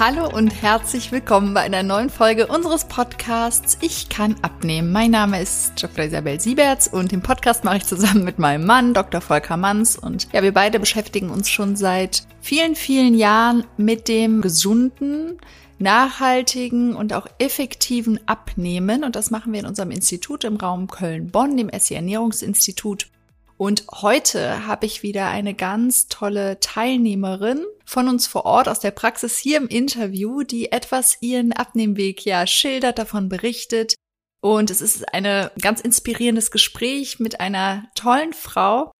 Hallo und herzlich willkommen bei einer neuen Folge unseres Podcasts Ich kann abnehmen. Mein Name ist Dr. Isabel Sieberts und den Podcast mache ich zusammen mit meinem Mann, Dr. Volker Manns. Und ja, wir beide beschäftigen uns schon seit vielen, vielen Jahren mit dem gesunden, nachhaltigen und auch effektiven Abnehmen. Und das machen wir in unserem Institut im Raum Köln-Bonn, dem SE Ernährungsinstitut. Und heute habe ich wieder eine ganz tolle Teilnehmerin von uns vor Ort aus der Praxis hier im Interview, die etwas ihren Abnehmweg ja schildert, davon berichtet. Und es ist ein ganz inspirierendes Gespräch mit einer tollen Frau.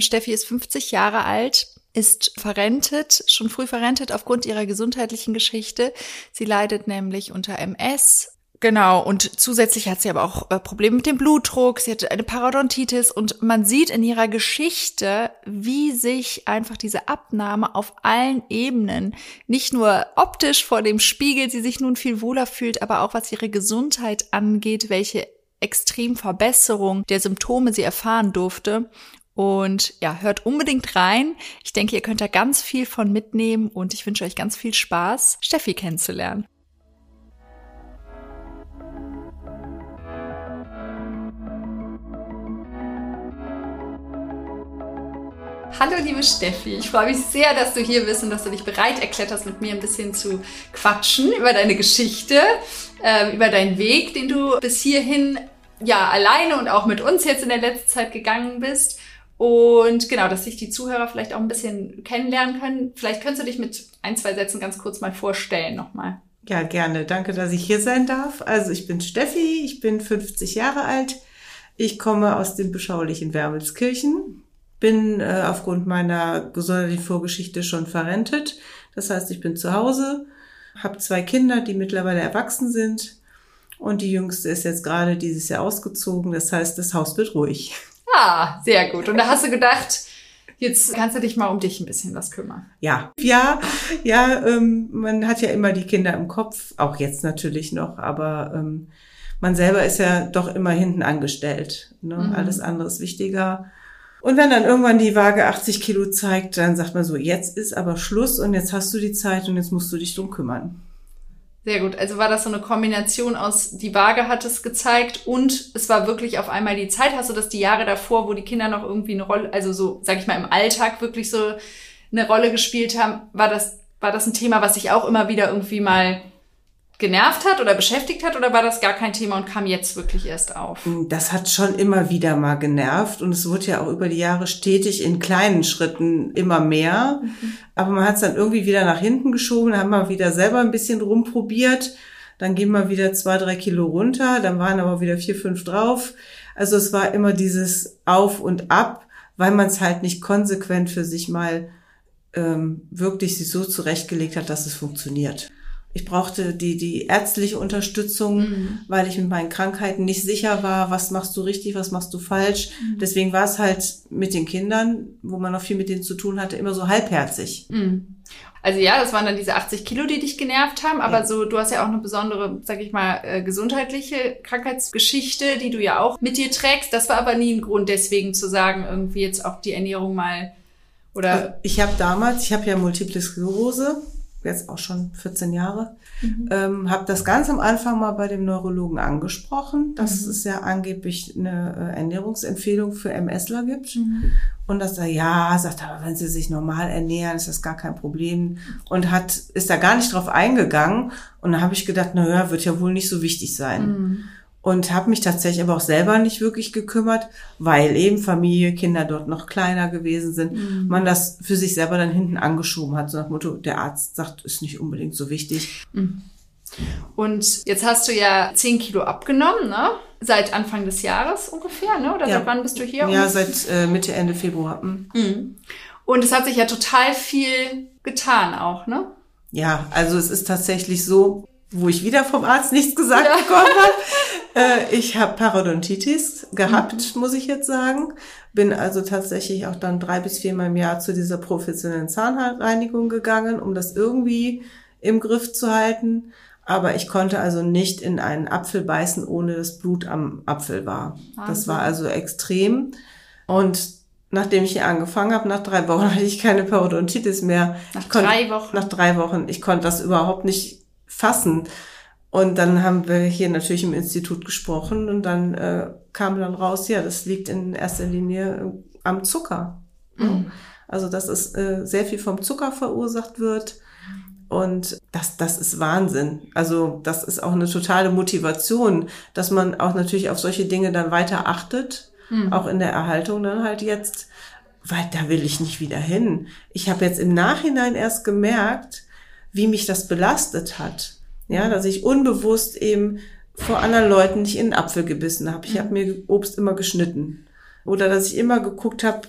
Steffi ist 50 Jahre alt, ist verrentet, schon früh verrentet aufgrund ihrer gesundheitlichen Geschichte. Sie leidet nämlich unter MS, Genau, und zusätzlich hat sie aber auch äh, Probleme mit dem Blutdruck, sie hatte eine Parodontitis und man sieht in ihrer Geschichte, wie sich einfach diese Abnahme auf allen Ebenen, nicht nur optisch vor dem Spiegel, sie sich nun viel wohler fühlt, aber auch was ihre Gesundheit angeht, welche Extremverbesserung der Symptome sie erfahren durfte. Und ja, hört unbedingt rein. Ich denke, ihr könnt da ganz viel von mitnehmen und ich wünsche euch ganz viel Spaß, Steffi kennenzulernen. Hallo liebe Steffi, ich freue mich sehr, dass du hier bist und dass du dich bereit erklärt hast, mit mir ein bisschen zu quatschen über deine Geschichte, äh, über deinen Weg, den du bis hierhin ja alleine und auch mit uns jetzt in der letzten Zeit gegangen bist. Und genau, dass sich die Zuhörer vielleicht auch ein bisschen kennenlernen können. Vielleicht könntest du dich mit ein, zwei Sätzen ganz kurz mal vorstellen nochmal. Ja, gerne. Danke, dass ich hier sein darf. Also ich bin Steffi, ich bin 50 Jahre alt. Ich komme aus dem beschaulichen Wermelskirchen, bin äh, aufgrund meiner gesundheitlichen Vorgeschichte schon verrentet. Das heißt, ich bin zu Hause, habe zwei Kinder, die mittlerweile erwachsen sind. Und die jüngste ist jetzt gerade dieses Jahr ausgezogen. Das heißt, das Haus wird ruhig. Ah, sehr gut. Und da hast du gedacht, jetzt kannst du dich mal um dich ein bisschen was kümmern. Ja, ja, ja. Ähm, man hat ja immer die Kinder im Kopf, auch jetzt natürlich noch, aber ähm, man selber ist ja doch immer hinten angestellt. Ne? Mhm. Alles andere ist wichtiger. Und wenn dann irgendwann die Waage 80 Kilo zeigt, dann sagt man so, jetzt ist aber Schluss und jetzt hast du die Zeit und jetzt musst du dich drum kümmern. Sehr gut. Also war das so eine Kombination aus, die Waage hat es gezeigt und es war wirklich auf einmal die Zeit. Hast du das die Jahre davor, wo die Kinder noch irgendwie eine Rolle, also so, sag ich mal, im Alltag wirklich so eine Rolle gespielt haben, war das, war das ein Thema, was sich auch immer wieder irgendwie mal genervt hat oder beschäftigt hat oder war das gar kein Thema und kam jetzt wirklich erst auf? Das hat schon immer wieder mal genervt und es wurde ja auch über die Jahre stetig in kleinen Schritten immer mehr. Mhm. Aber man hat es dann irgendwie wieder nach hinten geschoben, haben wir wieder selber ein bisschen rumprobiert. Dann gehen wir wieder zwei, drei Kilo runter, dann waren aber wieder vier, fünf drauf. Also es war immer dieses Auf und Ab, weil man es halt nicht konsequent für sich mal ähm, wirklich sich so zurechtgelegt hat, dass es funktioniert. Ich brauchte die, die ärztliche Unterstützung, mhm. weil ich mit meinen Krankheiten nicht sicher war, was machst du richtig, was machst du falsch. Mhm. Deswegen war es halt mit den Kindern, wo man noch viel mit denen zu tun hatte, immer so halbherzig. Mhm. Also ja, das waren dann diese 80 Kilo, die dich genervt haben, aber ja. so, du hast ja auch eine besondere, sag ich mal, äh, gesundheitliche Krankheitsgeschichte, die du ja auch mit dir trägst. Das war aber nie ein Grund, deswegen zu sagen, irgendwie jetzt auch die Ernährung mal oder. Ich habe damals, ich habe ja Multiple Sklerose jetzt auch schon 14 Jahre, mhm. ähm, habe das ganz am Anfang mal bei dem Neurologen angesprochen, dass mhm. es ja angeblich eine äh, Ernährungsempfehlung für MSler gibt. Mhm. Und dass er, ja, sagt, aber wenn sie sich normal ernähren, ist das gar kein Problem. Und hat, ist da gar nicht drauf eingegangen. Und dann habe ich gedacht, na ja, wird ja wohl nicht so wichtig sein. Und habe mich tatsächlich aber auch selber nicht wirklich gekümmert, weil eben Familie, Kinder dort noch kleiner gewesen sind, mhm. man das für sich selber dann hinten angeschoben hat, so nach Motto, der Arzt sagt, ist nicht unbedingt so wichtig. Mhm. Und jetzt hast du ja 10 Kilo abgenommen, ne? Seit Anfang des Jahres ungefähr, ne? Oder ja. seit wann bist du hier? Ja, seit äh, Mitte, Ende Februar. Mhm. mhm. Und es hat sich ja total viel getan auch, ne? Ja, also es ist tatsächlich so, wo ich wieder vom Arzt nichts gesagt ja. bekommen habe. Äh, ich habe Parodontitis gehabt, mhm. muss ich jetzt sagen. Bin also tatsächlich auch dann drei bis viermal im Jahr zu dieser professionellen Zahnreinigung gegangen, um das irgendwie im Griff zu halten. Aber ich konnte also nicht in einen Apfel beißen, ohne dass Blut am Apfel war. Wahnsinn. Das war also extrem. Und nachdem ich hier angefangen habe, nach drei Wochen hatte ich keine Parodontitis mehr. Nach konnt, drei Wochen? Nach drei Wochen. Ich konnte das überhaupt nicht fassen. Und dann haben wir hier natürlich im Institut gesprochen und dann äh, kam dann raus, ja, das liegt in erster Linie äh, am Zucker. Mhm. Also dass es äh, sehr viel vom Zucker verursacht wird. Und das, das ist Wahnsinn. Also das ist auch eine totale Motivation, dass man auch natürlich auf solche Dinge dann weiter achtet, mhm. auch in der Erhaltung dann halt jetzt, weil da will ich nicht wieder hin. Ich habe jetzt im Nachhinein erst gemerkt, wie mich das belastet hat. Ja, dass ich unbewusst eben vor anderen Leuten nicht in den Apfel gebissen habe. Ich habe mir Obst immer geschnitten. Oder dass ich immer geguckt habe,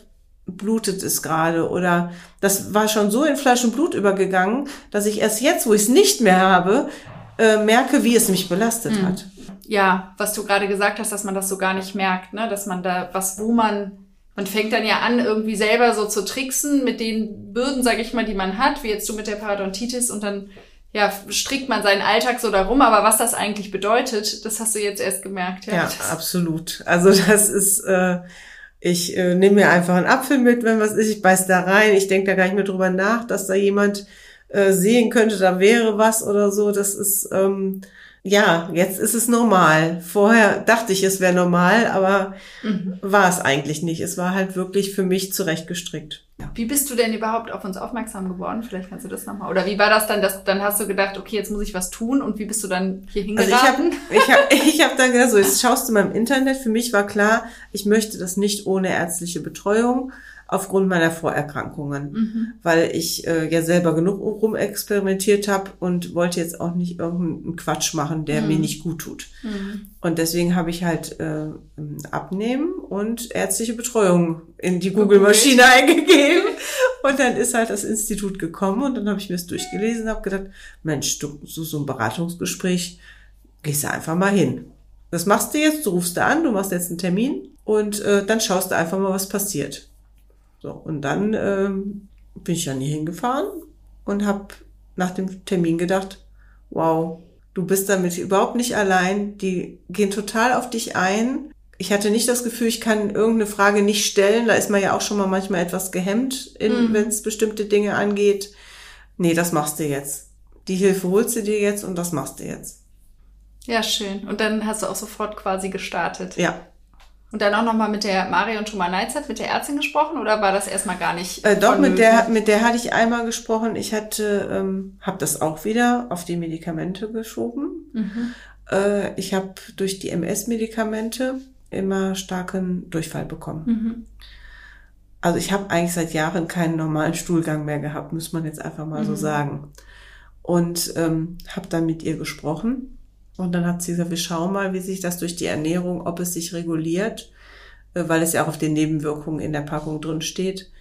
blutet es gerade. Oder das war schon so in Fleisch und Blut übergegangen, dass ich erst jetzt, wo ich es nicht mehr habe, äh, merke, wie es mich belastet mhm. hat. Ja, was du gerade gesagt hast, dass man das so gar nicht merkt, ne? dass man da was, wo man man fängt dann ja an, irgendwie selber so zu tricksen mit den Bürden, sage ich mal, die man hat, wie jetzt du mit der Parodontitis und dann ja, strickt man seinen Alltag so darum, aber was das eigentlich bedeutet, das hast du jetzt erst gemerkt. Ja, ja absolut. Also das ist, äh, ich äh, nehme mir einfach einen Apfel mit, wenn was ist, ich beiß da rein, ich denke da gar nicht mehr drüber nach, dass da jemand äh, sehen könnte, da wäre was oder so. Das ist, ähm, ja, jetzt ist es normal. Vorher dachte ich, es wäre normal, aber mhm. war es eigentlich nicht. Es war halt wirklich für mich zurechtgestrickt. Wie bist du denn überhaupt auf uns aufmerksam geworden? Vielleicht kannst du das nochmal. Oder wie war das dann, dass dann hast du gedacht, okay, jetzt muss ich was tun und wie bist du dann hier hingeraten? Also ich habe ich hab, ich hab dann gedacht, so, jetzt schaust du mal im Internet. Für mich war klar, ich möchte das nicht ohne ärztliche Betreuung aufgrund meiner Vorerkrankungen, mhm. weil ich äh, ja selber genug rumexperimentiert habe und wollte jetzt auch nicht irgendeinen Quatsch machen, der mhm. mir nicht gut tut. Mhm. Und deswegen habe ich halt äh, Abnehmen und ärztliche Betreuung in die Google-Maschine eingegeben. Und dann ist halt das Institut gekommen und dann habe ich mir das durchgelesen und habe gedacht, Mensch, du, so, so ein Beratungsgespräch, gehst du einfach mal hin. Das machst du jetzt, du rufst da an, du machst jetzt einen Termin und äh, dann schaust du einfach mal, was passiert. So, und dann ähm, bin ich dann hier hingefahren und habe nach dem Termin gedacht, wow, du bist damit überhaupt nicht allein, die gehen total auf dich ein. Ich hatte nicht das Gefühl, ich kann irgendeine Frage nicht stellen. Da ist man ja auch schon mal manchmal etwas gehemmt, mhm. wenn es bestimmte Dinge angeht. Nee, das machst du jetzt. Die Hilfe holst du dir jetzt und das machst du jetzt. Ja, schön. Und dann hast du auch sofort quasi gestartet. Ja, und dann auch nochmal mit der Marion Schumann-Neizert, mit der Ärztin gesprochen oder war das erstmal gar nicht? Äh, doch, mit der, mit der hatte ich einmal gesprochen. Ich hatte, ähm, habe das auch wieder auf die Medikamente geschoben. Mhm. Äh, ich habe durch die MS-Medikamente immer starken Durchfall bekommen. Mhm. Also ich habe eigentlich seit Jahren keinen normalen Stuhlgang mehr gehabt, muss man jetzt einfach mal mhm. so sagen. Und ähm, habe dann mit ihr gesprochen und dann hat sie gesagt, wir schauen mal, wie sich das durch die Ernährung, ob es sich reguliert, äh, weil es ja auch auf den Nebenwirkungen in der Packung drin steht.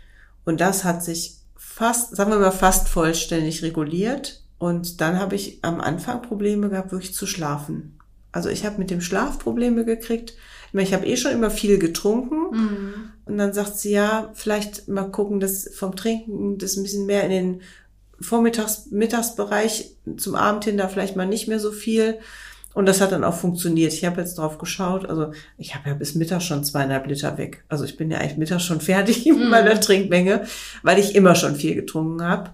Und das hat sich fast, sagen wir mal, fast vollständig reguliert. Und dann habe ich am Anfang Probleme gehabt, wirklich zu schlafen. Also ich habe mit dem Schlaf Probleme gekriegt. Ich meine, ich habe eh schon immer viel getrunken. Mhm. Und dann sagt sie, ja, vielleicht mal gucken, dass vom Trinken das ein bisschen mehr in den Vormittags-, Mittagsbereich zum Abend hin da vielleicht mal nicht mehr so viel. Und das hat dann auch funktioniert. Ich habe jetzt drauf geschaut. Also ich habe ja bis Mittag schon zweieinhalb Liter weg. Also ich bin ja eigentlich Mittag schon fertig mit mhm. meiner Trinkmenge, weil ich immer schon viel getrunken habe.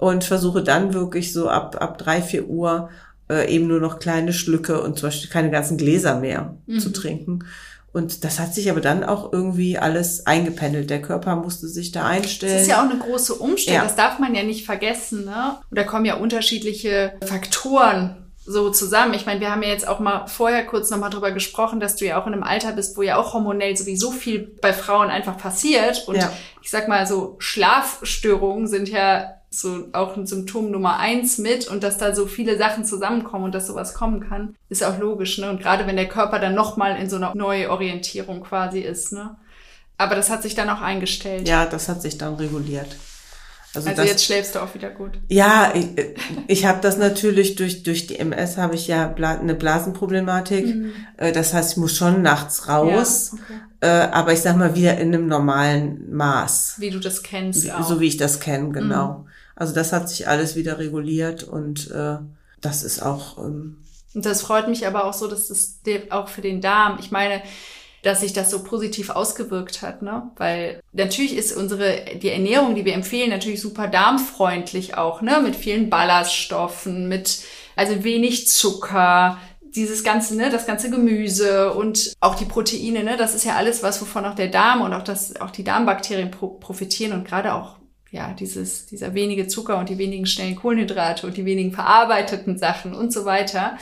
Und versuche dann wirklich so ab, ab drei, vier Uhr äh, eben nur noch kleine Schlücke und zum Beispiel keine ganzen Gläser mehr mhm. zu trinken. Und das hat sich aber dann auch irgendwie alles eingependelt. Der Körper musste sich da einstellen. Das ist ja auch eine große Umstellung. Ja. Das darf man ja nicht vergessen. Ne? Und da kommen ja unterschiedliche Faktoren so zusammen. Ich meine, wir haben ja jetzt auch mal vorher kurz nochmal drüber gesprochen, dass du ja auch in einem Alter bist, wo ja auch hormonell sowieso viel bei Frauen einfach passiert. Und ja. ich sag mal, so Schlafstörungen sind ja so auch ein Symptom Nummer eins mit und dass da so viele Sachen zusammenkommen und dass sowas kommen kann, ist auch logisch, ne? Und gerade wenn der Körper dann nochmal in so einer Neuorientierung quasi ist, ne? Aber das hat sich dann auch eingestellt. Ja, das hat sich dann reguliert. Also, also das, jetzt schläfst du auch wieder gut. Ja, ich, ich habe das natürlich durch durch die MS habe ich ja eine Blasenproblematik. Mhm. Äh, das heißt, ich muss schon nachts raus, ja, okay. Äh, aber ich sag mal wieder in einem normalen Maß. Wie du das kennst. Wie, so wie ich das kenne, genau. Mhm. Also das hat sich alles wieder reguliert und äh, das ist auch. Ähm, und das freut mich aber auch so, dass das auch für den Darm. Ich meine, dass sich das so positiv ausgewirkt hat, ne? Weil natürlich ist unsere, die Ernährung, die wir empfehlen, natürlich super darmfreundlich auch, ne? Mit vielen Ballaststoffen, mit, also wenig Zucker, dieses ganze, ne, das ganze Gemüse und auch die Proteine, ne, das ist ja alles was, wovon auch der Darm und auch das, auch die Darmbakterien pro profitieren und gerade auch ja, dieses, dieser wenige Zucker und die wenigen schnellen Kohlenhydrate und die wenigen verarbeiteten Sachen und so weiter.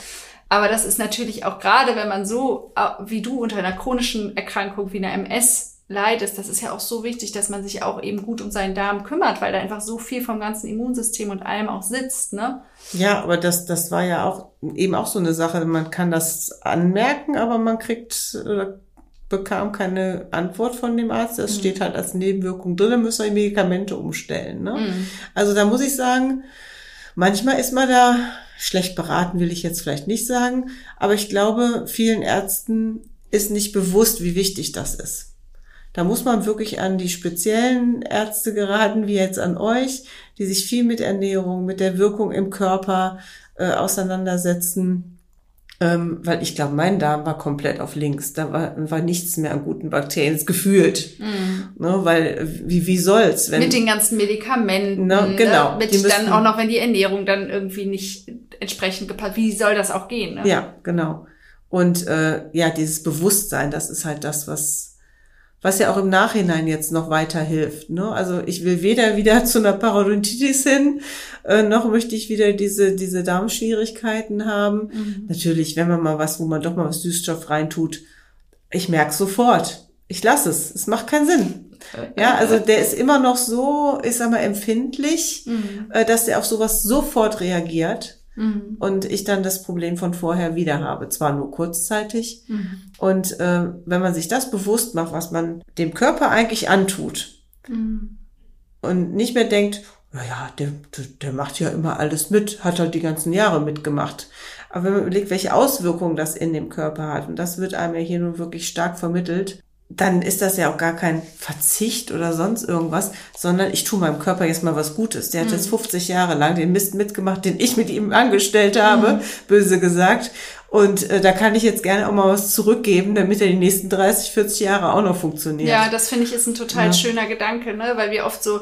Aber das ist natürlich auch gerade, wenn man so wie du unter einer chronischen Erkrankung wie einer MS leidest, das ist ja auch so wichtig, dass man sich auch eben gut um seinen Darm kümmert, weil da einfach so viel vom ganzen Immunsystem und allem auch sitzt, ne? Ja, aber das, das war ja auch eben auch so eine Sache. Man kann das anmerken, aber man kriegt oder bekam keine Antwort von dem Arzt. Das mhm. steht halt als Nebenwirkung drin, dann müssen wir die Medikamente umstellen. Ne? Mhm. Also da muss ich sagen, manchmal ist man da schlecht beraten, will ich jetzt vielleicht nicht sagen, aber ich glaube, vielen Ärzten ist nicht bewusst, wie wichtig das ist. Da muss man wirklich an die speziellen Ärzte geraten, wie jetzt an euch, die sich viel mit Ernährung, mit der Wirkung im Körper äh, auseinandersetzen ähm, weil ich glaube, mein Darm war komplett auf links. Da war, war nichts mehr an guten Bakterien, gefühlt. Mm. Ne, weil, wie, wie soll's? Wenn, Mit den ganzen Medikamenten. Ne, genau. Ne? Mit müssen, dann auch noch, wenn die Ernährung dann irgendwie nicht entsprechend gepasst, wie soll das auch gehen? Ne? Ja, genau. Und äh, ja, dieses Bewusstsein, das ist halt das, was was ja auch im Nachhinein jetzt noch weiterhilft. Ne? Also ich will weder wieder zu einer Parodontitis hin, äh, noch möchte ich wieder diese, diese Darmschwierigkeiten haben. Mhm. Natürlich, wenn man mal was, wo man doch mal was Süßstoff reintut, ich merke sofort. Ich lasse es. Es macht keinen Sinn. Ja, also der ist immer noch so, ich sag mal, empfindlich, mhm. äh, dass der auf sowas sofort reagiert. Mhm. Und ich dann das Problem von vorher wieder habe, zwar nur kurzzeitig. Mhm. Und äh, wenn man sich das bewusst macht, was man dem Körper eigentlich antut mhm. und nicht mehr denkt, naja, der, der macht ja immer alles mit, hat halt die ganzen Jahre mitgemacht. Aber wenn man überlegt, welche Auswirkungen das in dem Körper hat, und das wird einem ja hier nun wirklich stark vermittelt, dann ist das ja auch gar kein Verzicht oder sonst irgendwas, sondern ich tue meinem Körper jetzt mal was Gutes. Der hat mhm. jetzt 50 Jahre lang den Mist mitgemacht, den ich mit ihm angestellt habe, mhm. böse gesagt. Und äh, da kann ich jetzt gerne auch mal was zurückgeben, damit er die nächsten 30, 40 Jahre auch noch funktioniert. Ja, das finde ich ist ein total ja. schöner Gedanke, ne? weil wir oft so,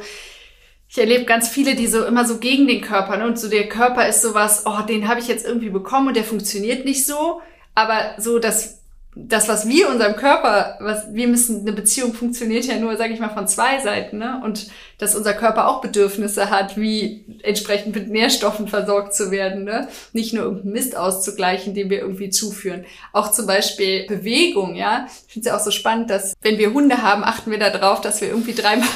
ich erlebe ganz viele, die so immer so gegen den Körper, ne? und so der Körper ist sowas, oh, den habe ich jetzt irgendwie bekommen und der funktioniert nicht so. Aber so das das, was wir unserem Körper, was wir müssen, eine Beziehung funktioniert ja nur, sage ich mal, von zwei Seiten, ne? Und dass unser Körper auch Bedürfnisse hat, wie entsprechend mit Nährstoffen versorgt zu werden, ne? Nicht nur irgendeinen Mist auszugleichen, den wir irgendwie zuführen. Auch zum Beispiel Bewegung, ja. Ich finde es ja auch so spannend, dass wenn wir Hunde haben, achten wir darauf, dass wir irgendwie dreimal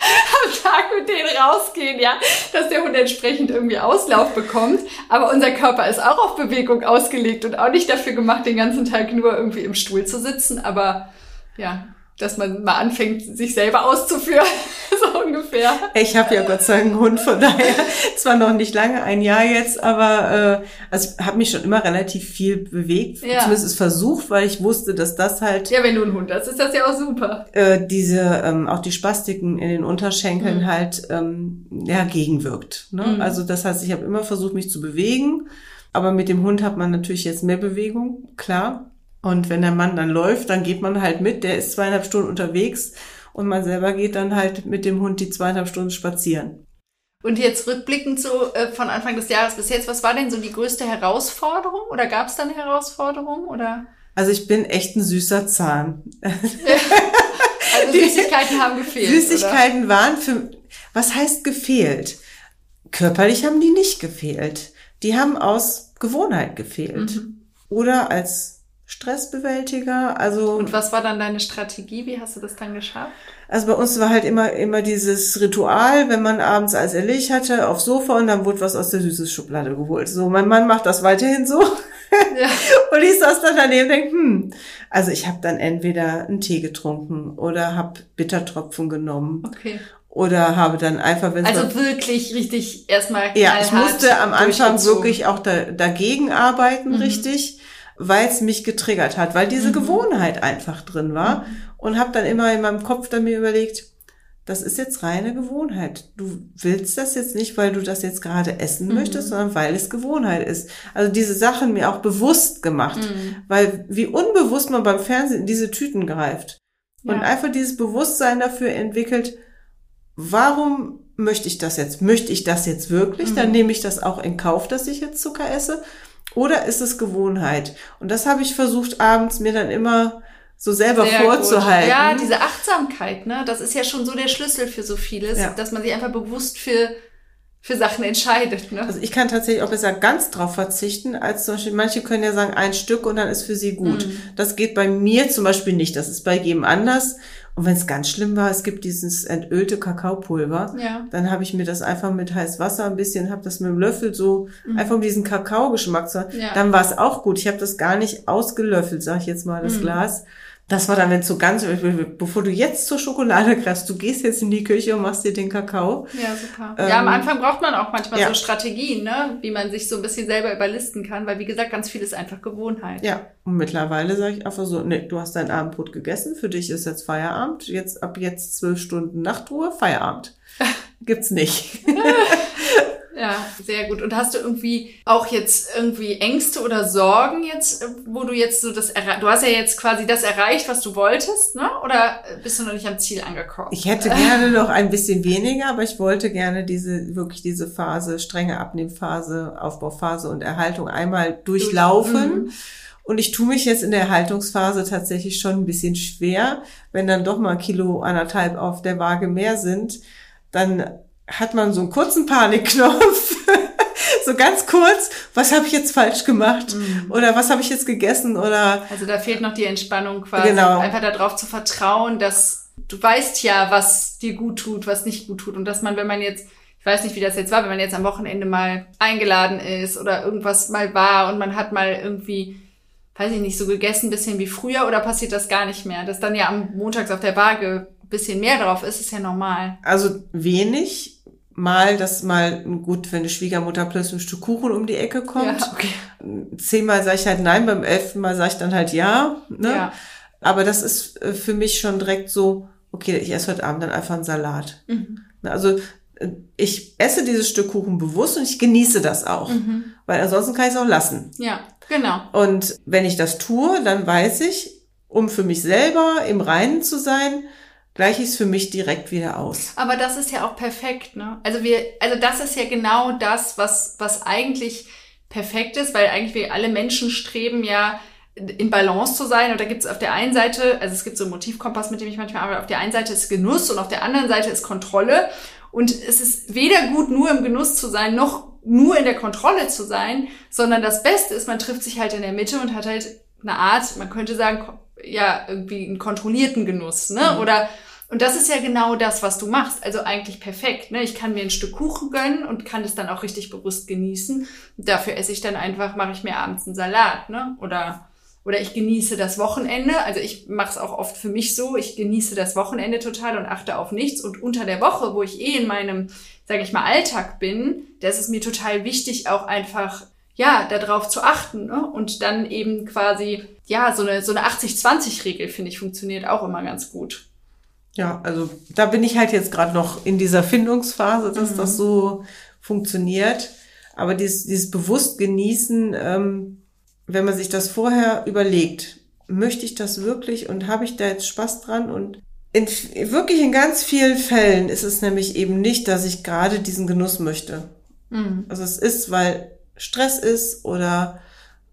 am Tag mit denen rausgehen, ja, dass der Hund entsprechend irgendwie Auslauf bekommt. Aber unser Körper ist auch auf Bewegung ausgelegt und auch nicht dafür gemacht, den ganzen Tag nur irgendwie im Stuhl zu sitzen. Aber ja, dass man mal anfängt, sich selber auszuführen, so ungefähr. Ich habe ja Gott sei Dank einen Hund, von daher zwar noch nicht lange, ein Jahr jetzt, aber äh, also habe mich schon immer relativ viel bewegt, ja. zumindest es versucht, weil ich wusste, dass das halt... Ja, wenn du einen Hund hast, ist das ja auch super. Äh, diese, ähm, auch die Spastiken in den Unterschenkeln mhm. halt ähm, ja, gegenwirkt. Ne? Mhm. Also das heißt, ich habe immer versucht, mich zu bewegen, aber mit dem Hund hat man natürlich jetzt mehr Bewegung, klar. Und wenn der Mann dann läuft, dann geht man halt mit, der ist zweieinhalb Stunden unterwegs und man selber geht dann halt mit dem Hund die zweieinhalb Stunden spazieren. Und jetzt rückblickend so äh, von Anfang des Jahres bis jetzt, was war denn so die größte Herausforderung? Oder gab es da eine Herausforderung? Oder? Also ich bin echt ein süßer Zahn. also Süßigkeiten haben gefehlt. Süßigkeiten oder? waren für, was heißt gefehlt? Körperlich haben die nicht gefehlt. Die haben aus Gewohnheit gefehlt. Mhm. Oder als Stressbewältiger. Also und was war dann deine Strategie? Wie hast du das dann geschafft? Also bei uns war halt immer immer dieses Ritual, wenn man abends als erledigt hatte, aufs Sofa und dann wurde was aus der süßes Schublade geholt. So, mein Mann macht das weiterhin so. Ja. und ich saß dann daneben und denk, hm, also ich habe dann entweder einen Tee getrunken oder habe Bittertropfen genommen. Okay oder habe dann einfach wenn also wirklich richtig erstmal ja ich musste am Anfang wirklich auch da, dagegen arbeiten mhm. richtig weil es mich getriggert hat, weil diese mhm. Gewohnheit einfach drin war. Mhm. Und habe dann immer in meinem Kopf dann mir überlegt, das ist jetzt reine Gewohnheit. Du willst das jetzt nicht, weil du das jetzt gerade essen mhm. möchtest, sondern weil es Gewohnheit ist. Also diese Sachen mir auch bewusst gemacht, mhm. weil wie unbewusst man beim Fernsehen in diese Tüten greift ja. und einfach dieses Bewusstsein dafür entwickelt, warum möchte ich das jetzt? Möchte ich das jetzt wirklich? Mhm. Dann nehme ich das auch in Kauf, dass ich jetzt Zucker esse. Oder ist es Gewohnheit? Und das habe ich versucht, abends mir dann immer so selber Sehr vorzuhalten. Gut. Ja, diese Achtsamkeit, ne, das ist ja schon so der Schlüssel für so vieles, ja. dass man sich einfach bewusst für für Sachen entscheidet. Ne? Also ich kann tatsächlich auch besser ganz drauf verzichten, als zum Beispiel, manche können ja sagen, ein Stück und dann ist für sie gut. Mhm. Das geht bei mir zum Beispiel nicht. Das ist bei jedem anders. Und wenn es ganz schlimm war, es gibt dieses entölte Kakaopulver, ja. dann habe ich mir das einfach mit heißem Wasser ein bisschen, habe das mit dem Löffel so, mhm. einfach um diesen Kakaogeschmack zu haben. Ja. Dann war es auch gut. Ich habe das gar nicht ausgelöffelt, sage ich jetzt mal, das mhm. Glas. Das war dann, wenn so ganz, bevor du jetzt zur Schokolade greifst, du gehst jetzt in die Küche und machst dir den Kakao. Ja, super. Ähm, ja, am Anfang braucht man auch manchmal ja. so Strategien, ne? wie man sich so ein bisschen selber überlisten kann, weil wie gesagt, ganz viel ist einfach Gewohnheit. Ja, und mittlerweile sage ich einfach so, nee, du hast dein Abendbrot gegessen, für dich ist jetzt Feierabend, jetzt ab jetzt zwölf Stunden Nachtruhe, Feierabend. Gibt's nicht. Ja, sehr gut. Und hast du irgendwie auch jetzt irgendwie Ängste oder Sorgen jetzt, wo du jetzt so das du hast ja jetzt quasi das erreicht, was du wolltest, ne? Oder bist du noch nicht am Ziel angekommen? Ich hätte gerne noch ein bisschen weniger, aber ich wollte gerne diese wirklich diese Phase, strenge Abnehmphase, Aufbauphase und Erhaltung einmal durchlaufen. Mhm. Und ich tue mich jetzt in der Erhaltungsphase tatsächlich schon ein bisschen schwer, wenn dann doch mal Kilo anderthalb auf der Waage mehr sind, dann hat man so einen kurzen Panikknopf. so ganz kurz, was habe ich jetzt falsch gemacht? Mhm. Oder was habe ich jetzt gegessen? Oder Also da fehlt noch die Entspannung quasi. Genau. Einfach darauf zu vertrauen, dass du weißt ja, was dir gut tut, was nicht gut tut. Und dass man, wenn man jetzt, ich weiß nicht, wie das jetzt war, wenn man jetzt am Wochenende mal eingeladen ist oder irgendwas mal war und man hat mal irgendwie weiß ich nicht, so gegessen, bisschen wie früher oder passiert das gar nicht mehr? Dass dann ja am Montags auf der Waage bisschen mehr drauf ist, ist ja normal. Also wenig, mal, dass mal gut, wenn eine Schwiegermutter plötzlich ein Stück Kuchen um die Ecke kommt. Ja, okay. Zehnmal sage ich halt nein, beim elften Mal sage ich dann halt ja. Ne? ja. Aber das ist äh, für mich schon direkt so, okay, ich esse heute Abend dann einfach einen Salat. Mhm. Also äh, ich esse dieses Stück Kuchen bewusst und ich genieße das auch. Mhm. Weil ansonsten kann ich es auch lassen. Ja, genau. Und wenn ich das tue, dann weiß ich, um für mich selber im Reinen zu sein, gleich ist für mich direkt wieder aus. Aber das ist ja auch perfekt, ne? Also wir, also das ist ja genau das, was, was eigentlich perfekt ist, weil eigentlich wir alle Menschen streben ja in Balance zu sein. Und da gibt es auf der einen Seite, also es gibt so einen Motivkompass, mit dem ich manchmal arbeite, auf der einen Seite ist Genuss und auf der anderen Seite ist Kontrolle. Und es ist weder gut, nur im Genuss zu sein, noch nur in der Kontrolle zu sein, sondern das Beste ist, man trifft sich halt in der Mitte und hat halt eine Art, man könnte sagen, ja, irgendwie einen kontrollierten Genuss, ne? Mhm. Oder und das ist ja genau das, was du machst. Also eigentlich perfekt. Ne? Ich kann mir ein Stück Kuchen gönnen und kann es dann auch richtig bewusst genießen. Dafür esse ich dann einfach, mache ich mir abends einen Salat, ne? Oder oder ich genieße das Wochenende. Also ich mache es auch oft für mich so. Ich genieße das Wochenende total und achte auf nichts. Und unter der Woche, wo ich eh in meinem, sage ich mal, Alltag bin, da ist es mir total wichtig, auch einfach ja, darauf zu achten ne? und dann eben quasi, ja, so eine, so eine 80-20-Regel, finde ich, funktioniert auch immer ganz gut. Ja, also da bin ich halt jetzt gerade noch in dieser Findungsphase, dass mhm. das so funktioniert. Aber dieses, dieses bewusst genießen, ähm, wenn man sich das vorher überlegt, möchte ich das wirklich und habe ich da jetzt Spaß dran? Und in, wirklich in ganz vielen Fällen ist es nämlich eben nicht, dass ich gerade diesen Genuss möchte. Mhm. Also es ist, weil Stress ist oder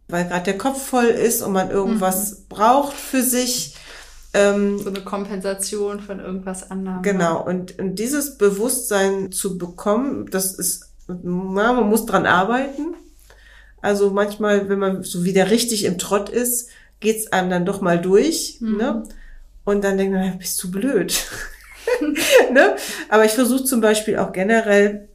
weil gerade der Kopf voll ist und man irgendwas mhm. braucht für sich ähm, so eine Kompensation von irgendwas anderem. Genau, und, und dieses Bewusstsein zu bekommen, das ist, ja, man muss dran arbeiten. Also manchmal, wenn man so wieder richtig im Trott ist, geht's einem dann doch mal durch. Mhm. Ne? Und dann denkt man, bist du blöd. ne? Aber ich versuche zum Beispiel auch generell,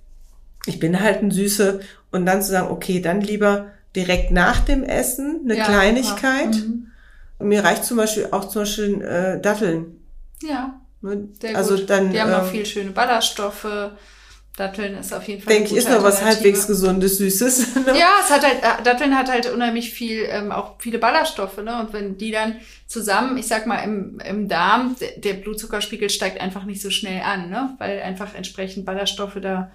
ich bin halt ein Süße, und dann zu sagen, okay, dann lieber direkt nach dem Essen eine ja, Kleinigkeit. Mhm. Mir reicht zum Beispiel auch zum Beispiel äh, Datteln. Ja. Ne? Sehr also gut. dann. Die haben ähm, auch viel schöne Ballaststoffe. Datteln ist auf jeden Fall. Denke ich, ist noch was halbwegs gesundes, Süßes. Ne? Ja, es hat halt, äh, Datteln hat halt unheimlich viel, ähm, auch viele Ballaststoffe, ne? Und wenn die dann zusammen, ich sag mal, im, im Darm, der Blutzuckerspiegel steigt einfach nicht so schnell an, ne? Weil einfach entsprechend Ballaststoffe da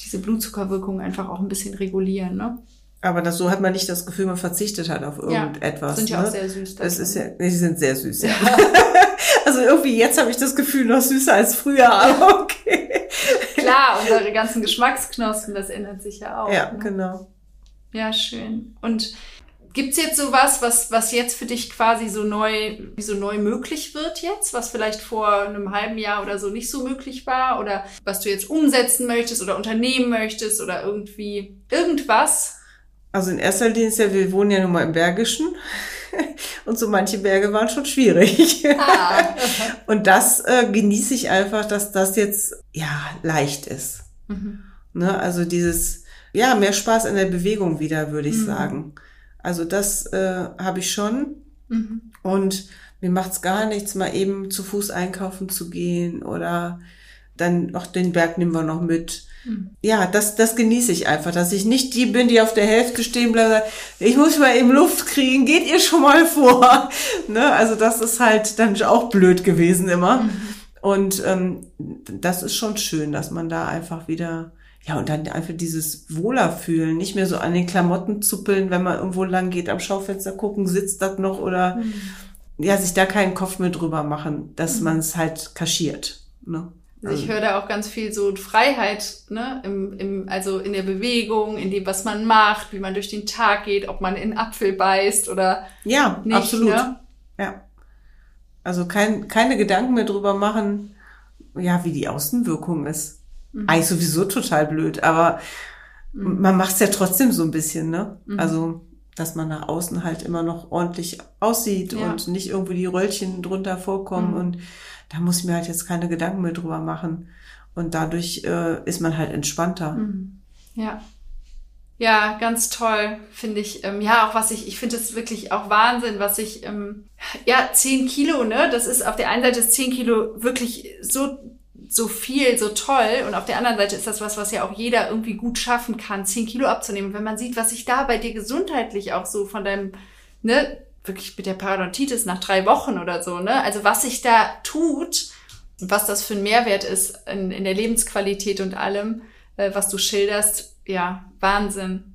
diese Blutzuckerwirkung einfach auch ein bisschen regulieren, ne? Aber das, so hat man nicht das Gefühl, man verzichtet hat auf irgendetwas. Ja, sind ja ne? auch sehr süß. Das ist ja, nee, die sind sehr süß, ja. also irgendwie jetzt habe ich das Gefühl noch süßer als früher, aber okay. Klar, unsere ganzen Geschmacksknospen, das ändert sich ja auch. Ja, ne? genau. Ja, schön. Und gibt's jetzt sowas, was, was jetzt für dich quasi so neu, so neu möglich wird jetzt, was vielleicht vor einem halben Jahr oder so nicht so möglich war oder was du jetzt umsetzen möchtest oder unternehmen möchtest oder irgendwie irgendwas? Also in erster Linie ist ja, wir wohnen ja nun mal im Bergischen und so manche Berge waren schon schwierig. Ah. und das äh, genieße ich einfach, dass das jetzt ja leicht ist. Mhm. Ne? Also dieses, ja, mehr Spaß in der Bewegung wieder, würde ich Mhm. sagen. Also das äh, habe ich schon. Mhm. Und mir macht's gar nichts, mal eben zu Fuß einkaufen zu gehen oder dann noch den Berg nehmen wir noch mit. Mhm. Ja, das, das genieße ich einfach, dass ich nicht die bin, die auf der Hälfte stehen bleibt. Ich muss mal eben Luft kriegen, geht ihr schon mal vor? Ne? Also das ist halt dann auch blöd gewesen immer. Mhm. Und ähm, das ist schon schön, dass man da einfach wieder, ja, und dann einfach dieses Wohler fühlen, nicht mehr so an den Klamotten zuppeln, wenn man irgendwo lang geht, am Schaufenster gucken, sitzt das noch oder Mhm. ja, sich da keinen Kopf mehr drüber machen, dass man es halt kaschiert. Ne? Also ich höre da auch ganz viel so Freiheit, ne, im, im, also in der Bewegung, in dem, was man macht, wie man durch den Tag geht, ob man in Apfel beißt oder ja, nicht. absolut. Ne? Ja. Also kein, keine Gedanken mehr drüber machen, ja, wie die Außenwirkung ist. Mhm. Eigentlich sowieso total blöd, aber man macht es ja trotzdem so ein bisschen, ne? Mhm. Also, dass man nach außen halt immer noch ordentlich aussieht Ja. und nicht irgendwo die Röllchen drunter vorkommen Mhm. und da muss ich mir halt jetzt keine Gedanken mehr drüber machen. Und dadurch äh, ist man halt entspannter. Mhm. Ja. Ja, ganz toll, finde ich. Ähm, ja, auch was ich, ich finde es wirklich auch Wahnsinn, was ich, ähm, ja, 10 Kilo, ne? Das ist auf der einen Seite ist 10 Kilo wirklich so, so viel, so toll. Und auf der anderen Seite ist das was, was ja auch jeder irgendwie gut schaffen kann, 10 Kilo abzunehmen. Wenn man sieht, was sich da bei dir gesundheitlich auch so von deinem, ne, wirklich mit der Parodontitis nach drei Wochen oder so, ne? Also was sich da tut, was das für ein Mehrwert ist in, in der Lebensqualität und allem, äh, was du schilderst, ja, Wahnsinn.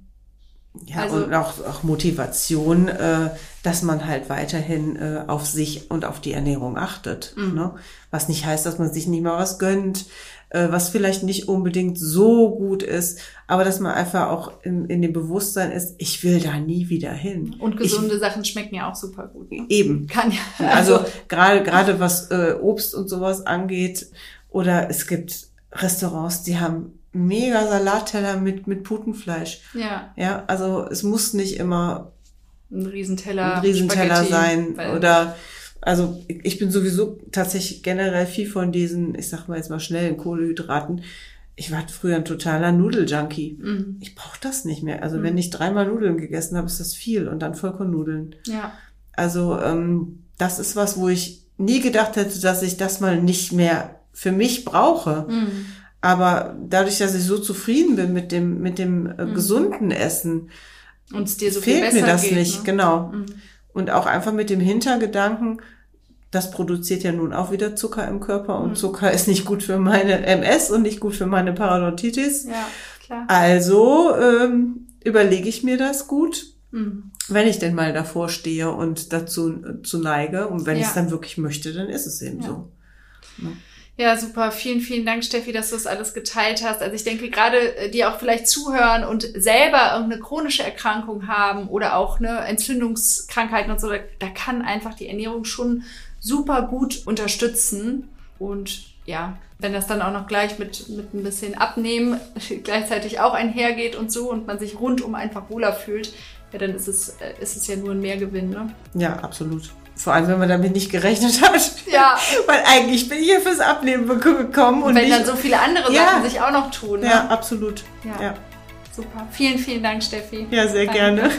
Ja, Also- und auch, auch Motivation, äh, dass man halt weiterhin äh, auf sich und auf die Ernährung achtet. Mhm. Ne? Was nicht heißt, dass man sich nicht mal was gönnt, äh, was vielleicht nicht unbedingt so gut ist, aber dass man einfach auch in, in dem Bewusstsein ist, ich will da nie wieder hin. Und gesunde Sachen schmecken ja auch super gut. Ne? Ich, eben. Kann ja. Also gerade gerade was äh, Obst und sowas angeht, oder es gibt Restaurants, die haben mega Salatteller mit mit Putenfleisch. ja, Ja, also es muss nicht immer ein Riesenteller. ein Riesenteller sein oder also ich bin sowieso tatsächlich generell viel von diesen, ich sag mal jetzt mal schnellen Kohlehydraten. Ich war früher ein totaler Nudeljunkie. Mhm. Ich brauche das nicht mehr. Also Mhm. wenn ich dreimal Nudeln gegessen habe, ist das viel und dann Vollkornnudeln. Ja. Also ähm, das ist was, wo ich nie gedacht hätte, dass ich das mal nicht mehr für mich brauche. Mhm. Aber dadurch, dass ich so zufrieden bin mit dem mit dem äh, Mhm. gesunden Essen, Und es dir so viel fehlt mir das geht, nicht. Ne? Genau. Und auch einfach mit dem Hintergedanken, das produziert ja nun auch wieder Zucker im Körper und Mhm. Zucker ist nicht gut für meine MS und nicht gut für meine Parodontitis. Ja, klar. Also ähm, überlege ich mir das gut, Mhm. wenn ich denn mal davor stehe und dazu äh, zu neige. Und wenn Ja. ich es dann wirklich möchte, dann ist es eben Ja. so. Ja, super. Vielen, vielen Dank, Steffi, dass du das alles geteilt hast. Also ich denke, gerade äh, die auch vielleicht zuhören und selber irgendeine chronische Erkrankung haben oder auch ne, Entzündungskrankheiten und so, da, da kann einfach die Ernährung schon super gut unterstützen. Und ja, wenn das dann auch noch gleich mit, mit ein bisschen Abnehmen gleichzeitig auch einhergeht und so und man sich rundum einfach wohler fühlt, ja, dann ist es, äh, ist es ja nur ein Mehrgewinn, ne? Ja, absolut. Vor allem, wenn man damit nicht gerechnet hat. Ja, Weil eigentlich bin ich hier fürs Abnehmen gekommen und, und wenn nicht, dann so viele andere Ja. Sachen sich auch noch tun. Ne? Ja, absolut. Ja. Ja, Super. Vielen, vielen Dank, Steffi. ja sehr Danke. gerne.